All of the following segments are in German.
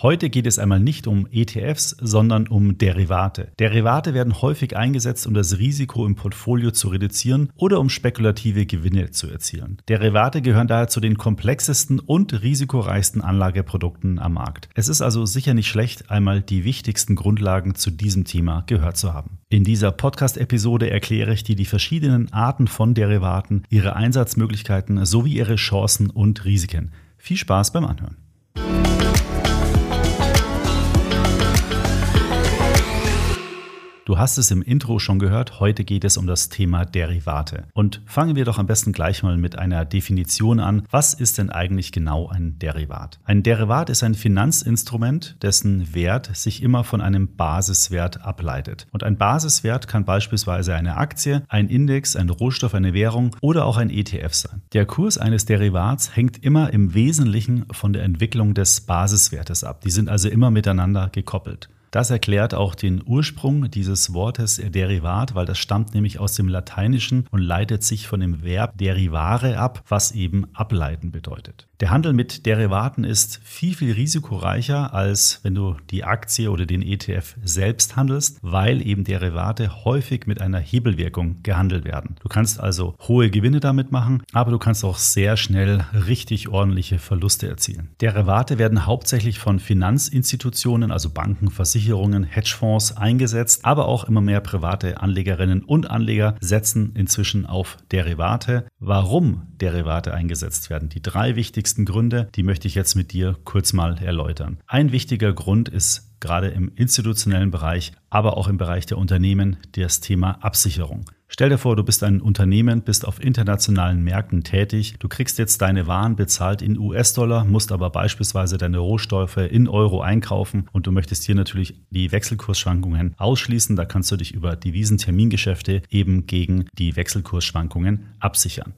Heute geht es einmal nicht um ETFs, sondern um Derivate. Derivate werden häufig eingesetzt, um das Risiko im Portfolio zu reduzieren oder um spekulative Gewinne zu erzielen. Derivate gehören daher zu den komplexesten und risikoreichsten Anlageprodukten am Markt. Es ist also sicher nicht schlecht, einmal die wichtigsten Grundlagen zu diesem Thema gehört zu haben. In dieser Podcast-Episode erkläre ich dir die verschiedenen Arten von Derivaten, ihre Einsatzmöglichkeiten sowie ihre Chancen und Risiken. Viel Spaß beim Anhören. Du hast es im Intro schon gehört, heute geht es um das Thema Derivate. Und fangen wir doch am besten gleich mal mit einer Definition an. Was ist denn eigentlich genau ein Derivat? Ein Derivat ist ein Finanzinstrument, dessen Wert sich immer von einem Basiswert ableitet. Und ein Basiswert kann beispielsweise eine Aktie, ein Index, ein Rohstoff, eine Währung oder auch ein ETF sein. Der Kurs eines Derivats hängt immer im Wesentlichen von der Entwicklung des Basiswertes ab. Die sind also immer miteinander gekoppelt. Das erklärt auch den Ursprung dieses Wortes Derivat, weil das stammt nämlich aus dem Lateinischen und leitet sich von dem Verb derivare ab, was eben ableiten bedeutet. Der Handel mit Derivaten ist viel, viel risikoreicher, als wenn du die Aktie oder den ETF selbst handelst, weil eben Derivate häufig mit einer Hebelwirkung gehandelt werden. Du kannst also hohe Gewinne damit machen, aber du kannst auch sehr schnell richtig ordentliche Verluste erzielen. Derivate werden hauptsächlich von Finanzinstitutionen, also Banken, Versicherungen, Hedgefonds eingesetzt, aber auch immer mehr private Anlegerinnen und Anleger setzen inzwischen auf Derivate. Warum Derivate eingesetzt werden? Die drei wichtigsten wichtigsten Gründe, die möchte ich jetzt mit dir kurz mal erläutern. Ein wichtiger Grund ist gerade im institutionellen Bereich, aber auch im Bereich der Unternehmen das Thema Absicherung. Stell dir vor, du bist ein Unternehmen, bist auf internationalen Märkten tätig, du kriegst jetzt deine Waren bezahlt in US-Dollar, musst aber beispielsweise deine Rohstoffe in Euro einkaufen und du möchtest hier natürlich die Wechselkursschwankungen ausschließen. Da kannst du dich über Devisentermingeschäfte eben gegen die Wechselkursschwankungen absichern.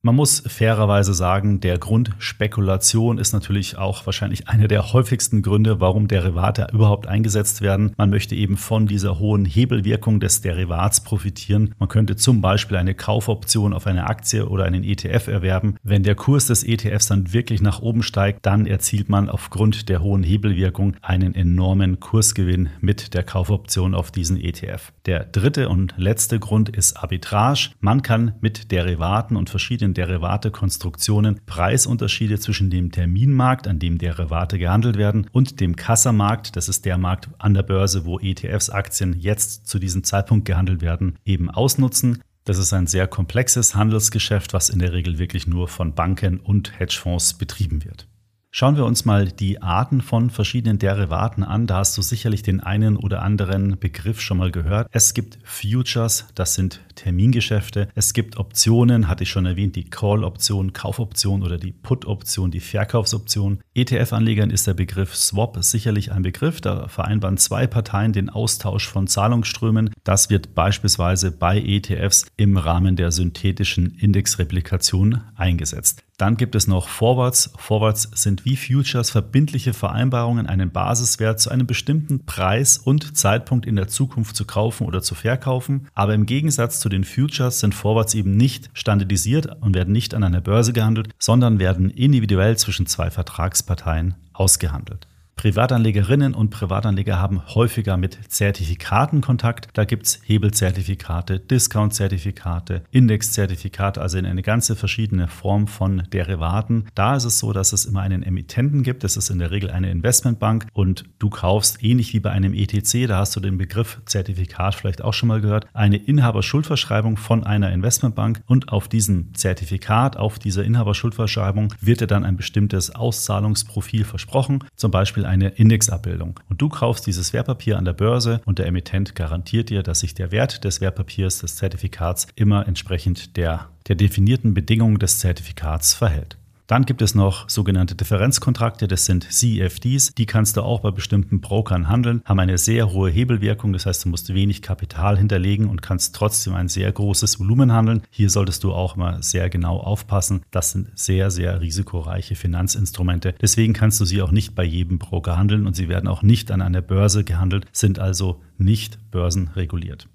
Man muss fairerweise sagen, der Grund Spekulation ist natürlich auch wahrscheinlich einer der häufigsten Gründe, warum Derivate überhaupt eingesetzt werden. Man möchte eben von dieser hohen Hebelwirkung des Derivats profitieren. Man könnte zum Beispiel eine Kaufoption auf eine Aktie oder einen ETF erwerben. Wenn der Kurs des ETFs dann wirklich nach oben steigt, dann erzielt man aufgrund der hohen Hebelwirkung einen enormen Kursgewinn mit der Kaufoption auf diesen ETF. Der dritte und letzte Grund ist Arbitrage. Man kann mit Derivaten und verschiedenen verschiedenen Derivatekonstruktionen Preisunterschiede zwischen dem Terminmarkt, an dem Derivate gehandelt werden, und dem Kassamarkt, das ist der Markt an der Börse, wo ETFs-Aktien jetzt zu diesem Zeitpunkt gehandelt werden, eben ausnutzen. Das ist ein sehr komplexes Handelsgeschäft, was in der Regel wirklich nur von Banken und Hedgefonds betrieben wird. Schauen wir uns mal die Arten von verschiedenen Derivaten an. Da hast du sicherlich den einen oder anderen Begriff schon mal gehört. Es gibt Futures, das sind Termingeschäfte. Es gibt Optionen, hatte ich schon erwähnt, die Call-Option, Kaufoption oder die Put-Option, die Verkaufsoption. ETF-Anlegern ist der Begriff Swap sicherlich ein Begriff. Da vereinbaren zwei Parteien den Austausch von Zahlungsströmen. Das wird beispielsweise bei ETFs im Rahmen der synthetischen Indexreplikation eingesetzt. Dann gibt es noch Forwards. Forwards sind wie Futures verbindliche Vereinbarungen, einen Basiswert zu einem bestimmten Preis und Zeitpunkt in der Zukunft zu kaufen oder zu verkaufen. Aber im Gegensatz zu den Futures sind Forwards eben nicht standardisiert und werden nicht an einer Börse gehandelt, sondern werden individuell zwischen zwei Vertragsparteien ausgehandelt. Privatanlegerinnen und Privatanleger haben häufiger mit Zertifikaten Kontakt. Da gibt es Hebelzertifikate, Discount-Zertifikate, Index-Zertifikate, also in eine ganze verschiedene Form von Derivaten. Da ist es so, dass es immer einen Emittenten gibt. Das ist in der Regel eine Investmentbank und du kaufst ähnlich wie bei einem ETC, da hast du den Begriff Zertifikat vielleicht auch schon mal gehört, eine Inhaberschuldverschreibung von einer Investmentbank und auf diesem Zertifikat, auf dieser Inhaberschuldverschreibung wird dir dann ein bestimmtes Auszahlungsprofil versprochen, zum Beispiel eine Indexabbildung. Und du kaufst dieses Wertpapier an der Börse und der Emittent garantiert dir, dass sich der Wert des Wertpapiers, des Zertifikats, immer entsprechend der, der definierten Bedingungen des Zertifikats verhält. Dann gibt es noch sogenannte Differenzkontrakte, das sind CFDs. Die kannst du auch bei bestimmten Brokern handeln, haben eine sehr hohe Hebelwirkung, das heißt, du musst wenig Kapital hinterlegen und kannst trotzdem ein sehr großes Volumen handeln. Hier solltest du auch mal sehr genau aufpassen. Das sind sehr, sehr risikoreiche Finanzinstrumente. Deswegen kannst du sie auch nicht bei jedem Broker handeln und sie werden auch nicht an einer Börse gehandelt, sind also nicht börsenreguliert.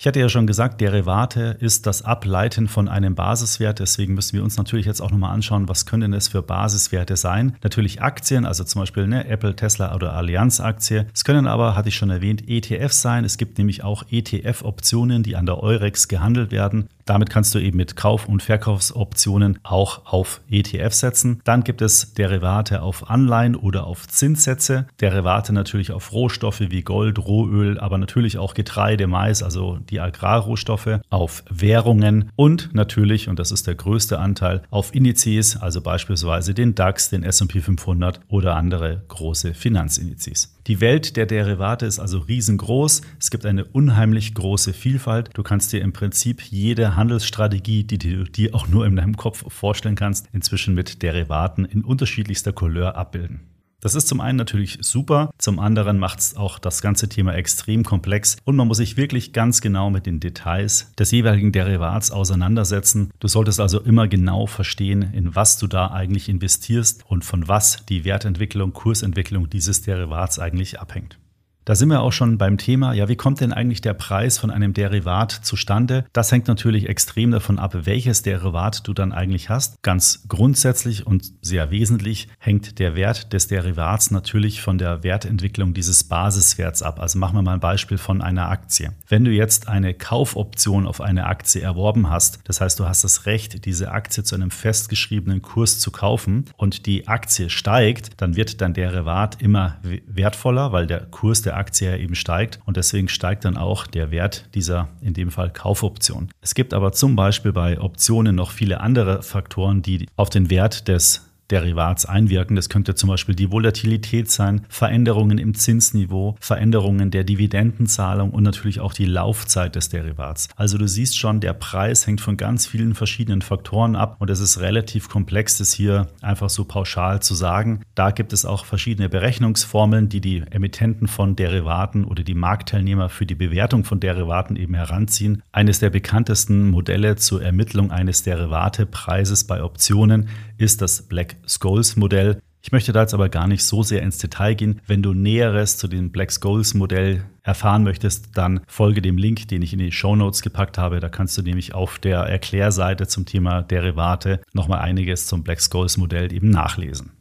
Ich hatte ja schon gesagt, Derivate ist das Ableiten von einem Basiswert. Deswegen müssen wir uns natürlich jetzt auch nochmal anschauen, was können es für Basiswerte sein. Natürlich Aktien, also zum Beispiel eine Apple, Tesla oder Allianz Aktie. Es können aber, hatte ich schon erwähnt, ETFs sein. Es gibt nämlich auch ETF-Optionen, die an der Eurex gehandelt werden. Damit kannst du eben mit Kauf- und Verkaufsoptionen auch auf ETF setzen. Dann gibt es Derivate auf Anleihen oder auf Zinssätze. Derivate natürlich auf Rohstoffe wie Gold, Rohöl, aber natürlich auch Getreide, Mais, also die Agrarrohstoffe, auf Währungen und natürlich, und das ist der größte Anteil, auf Indizes, also beispielsweise den DAX, den SP 500 oder andere große Finanzindizes. Die Welt der Derivate ist also riesengroß. Es gibt eine unheimlich große Vielfalt. Du kannst dir im Prinzip jede Handelsstrategie, die du dir auch nur in deinem Kopf vorstellen kannst, inzwischen mit Derivaten in unterschiedlichster Couleur abbilden. Das ist zum einen natürlich super, zum anderen macht es auch das ganze Thema extrem komplex und man muss sich wirklich ganz genau mit den Details des jeweiligen Derivats auseinandersetzen. Du solltest also immer genau verstehen, in was du da eigentlich investierst und von was die Wertentwicklung, Kursentwicklung dieses Derivats eigentlich abhängt. Da sind wir auch schon beim Thema, ja, wie kommt denn eigentlich der Preis von einem Derivat zustande? Das hängt natürlich extrem davon ab, welches Derivat du dann eigentlich hast. Ganz grundsätzlich und sehr wesentlich hängt der Wert des Derivats natürlich von der Wertentwicklung dieses Basiswerts ab. Also machen wir mal ein Beispiel von einer Aktie. Wenn du jetzt eine Kaufoption auf eine Aktie erworben hast, das heißt, du hast das Recht, diese Aktie zu einem festgeschriebenen Kurs zu kaufen und die Aktie steigt, dann wird dein Derivat immer wertvoller, weil der Kurs der Aktie eben steigt und deswegen steigt dann auch der Wert dieser in dem Fall Kaufoption. Es gibt aber zum Beispiel bei Optionen noch viele andere Faktoren, die auf den Wert des Derivats einwirken. Das könnte zum Beispiel die Volatilität sein, Veränderungen im Zinsniveau, Veränderungen der Dividendenzahlung und natürlich auch die Laufzeit des Derivats. Also du siehst schon, der Preis hängt von ganz vielen verschiedenen Faktoren ab und es ist relativ komplex, das hier einfach so pauschal zu sagen. Da gibt es auch verschiedene Berechnungsformeln, die die Emittenten von Derivaten oder die Marktteilnehmer für die Bewertung von Derivaten eben heranziehen. Eines der bekanntesten Modelle zur Ermittlung eines Derivatepreises bei Optionen ist das Black Scholes Modell. Ich möchte da jetzt aber gar nicht so sehr ins Detail gehen. Wenn du Näheres zu dem Black Scholes Modell erfahren möchtest, dann folge dem Link, den ich in die Show Notes gepackt habe. Da kannst du nämlich auf der Erklärseite zum Thema Derivate nochmal einiges zum Black Scholes Modell eben nachlesen.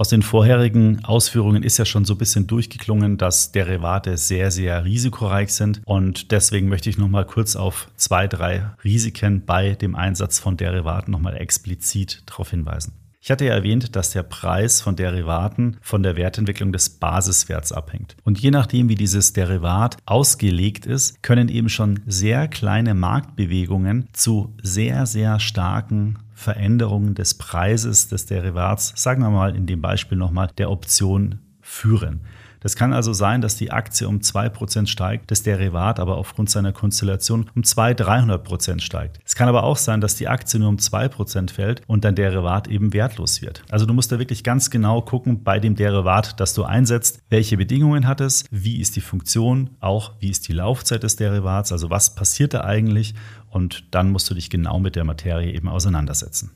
Aus den vorherigen Ausführungen ist ja schon so ein bisschen durchgeklungen, dass Derivate sehr, sehr risikoreich sind. Und deswegen möchte ich nochmal kurz auf zwei, drei Risiken bei dem Einsatz von Derivaten nochmal explizit darauf hinweisen. Ich hatte ja erwähnt, dass der Preis von Derivaten von der Wertentwicklung des Basiswerts abhängt. Und je nachdem, wie dieses Derivat ausgelegt ist, können eben schon sehr kleine Marktbewegungen zu sehr, sehr starken Veränderungen des Preises des Derivats, sagen wir mal in dem Beispiel nochmal, der Option führen. Das kann also sein, dass die Aktie um 2% steigt, das Derivat aber aufgrund seiner Konstellation um 200, 300% steigt. Es kann aber auch sein, dass die Aktie nur um 2% fällt und dein Derivat eben wertlos wird. Also du musst da wirklich ganz genau gucken bei dem Derivat, das du einsetzt, welche Bedingungen hat es, wie ist die Funktion, auch wie ist die Laufzeit des Derivats, also was passiert da eigentlich und dann musst du dich genau mit der Materie eben auseinandersetzen.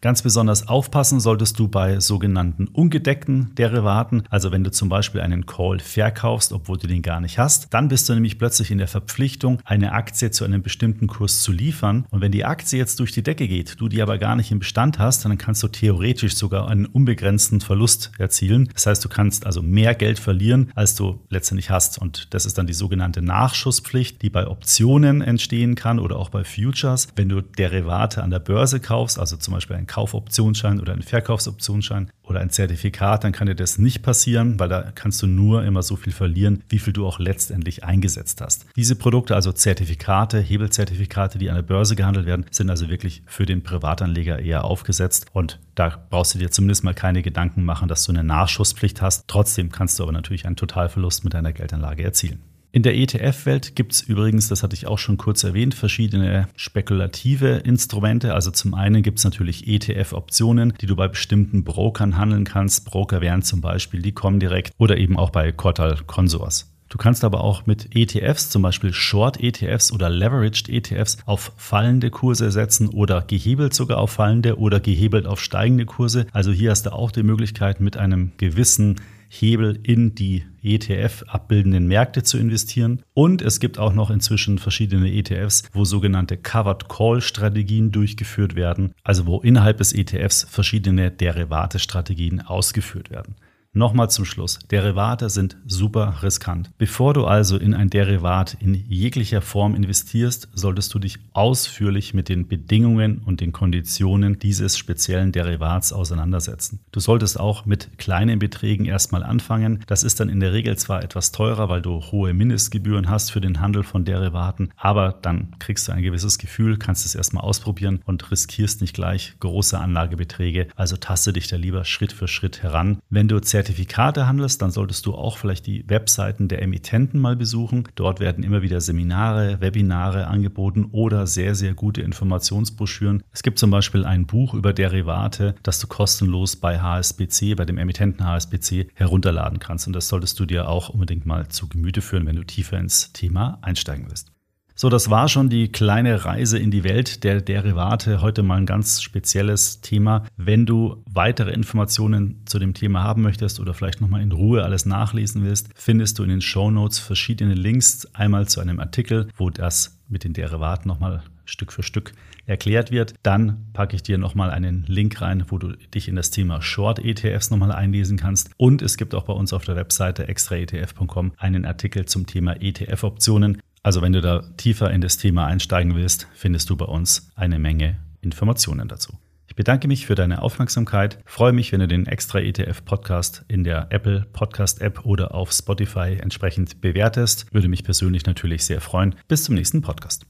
Ganz besonders aufpassen solltest du bei sogenannten ungedeckten Derivaten. Also wenn du zum Beispiel einen Call verkaufst, obwohl du den gar nicht hast, dann bist du nämlich plötzlich in der Verpflichtung, eine Aktie zu einem bestimmten Kurs zu liefern. Und wenn die Aktie jetzt durch die Decke geht, du die aber gar nicht im Bestand hast, dann kannst du theoretisch sogar einen unbegrenzten Verlust erzielen. Das heißt, du kannst also mehr Geld verlieren, als du letztendlich hast. Und das ist dann die sogenannte Nachschusspflicht, die bei Optionen entstehen kann oder auch bei Futures. Wenn du Derivate an der Börse kaufst, also zum Beispiel ein Kaufoptionsschein oder ein Verkaufsoptionsschein oder ein Zertifikat, dann kann dir das nicht passieren, weil da kannst du nur immer so viel verlieren, wie viel du auch letztendlich eingesetzt hast. Diese Produkte, also Zertifikate, Hebelzertifikate, die an der Börse gehandelt werden, sind also wirklich für den Privatanleger eher aufgesetzt und da brauchst du dir zumindest mal keine Gedanken machen, dass du eine Nachschusspflicht hast. Trotzdem kannst du aber natürlich einen Totalverlust mit deiner Geldanlage erzielen. In der ETF-Welt gibt es übrigens, das hatte ich auch schon kurz erwähnt, verschiedene spekulative Instrumente. Also zum einen gibt es natürlich ETF-Optionen, die du bei bestimmten Brokern handeln kannst. Broker wären zum Beispiel die Comdirect oder eben auch bei Cortal Consors. Du kannst aber auch mit ETFs, zum Beispiel Short-ETFs oder Leveraged ETFs, auf fallende Kurse setzen oder gehebelt sogar auf fallende oder gehebelt auf steigende Kurse. Also hier hast du auch die Möglichkeit, mit einem gewissen Hebel in die ETF abbildenden Märkte zu investieren. Und es gibt auch noch inzwischen verschiedene ETFs, wo sogenannte Covered Call Strategien durchgeführt werden, also wo innerhalb des ETFs verschiedene Derivate-Strategien ausgeführt werden. Nochmal zum Schluss. Derivate sind super riskant. Bevor du also in ein Derivat in jeglicher Form investierst, solltest du dich ausführlich mit den Bedingungen und den Konditionen dieses speziellen Derivats auseinandersetzen. Du solltest auch mit kleinen Beträgen erstmal anfangen. Das ist dann in der Regel zwar etwas teurer, weil du hohe Mindestgebühren hast für den Handel von Derivaten, aber dann kriegst du ein gewisses Gefühl, kannst es erstmal ausprobieren und riskierst nicht gleich große Anlagebeträge. Also taste dich da lieber Schritt für Schritt heran. Wenn du Zertifikate handelst, dann solltest du auch vielleicht die Webseiten der Emittenten mal besuchen. Dort werden immer wieder Seminare, Webinare angeboten oder sehr, sehr gute Informationsbroschüren. Es gibt zum Beispiel ein Buch über Derivate, das du kostenlos bei HSBC, bei dem Emittenten HSBC herunterladen kannst. Und das solltest du dir auch unbedingt mal zu Gemüte führen, wenn du tiefer ins Thema einsteigen willst. So, das war schon die kleine Reise in die Welt der Derivate. Heute mal ein ganz spezielles Thema. Wenn du weitere Informationen zu dem Thema haben möchtest oder vielleicht nochmal in Ruhe alles nachlesen willst, findest du in den Show Notes verschiedene Links. Einmal zu einem Artikel, wo das mit den Derivaten nochmal Stück für Stück erklärt wird. Dann packe ich dir nochmal einen Link rein, wo du dich in das Thema Short ETFs nochmal einlesen kannst. Und es gibt auch bei uns auf der Webseite extraetf.com einen Artikel zum Thema ETF-Optionen. Also wenn du da tiefer in das Thema einsteigen willst, findest du bei uns eine Menge Informationen dazu. Ich bedanke mich für deine Aufmerksamkeit, freue mich, wenn du den Extra ETF Podcast in der Apple Podcast App oder auf Spotify entsprechend bewertest. Würde mich persönlich natürlich sehr freuen. Bis zum nächsten Podcast.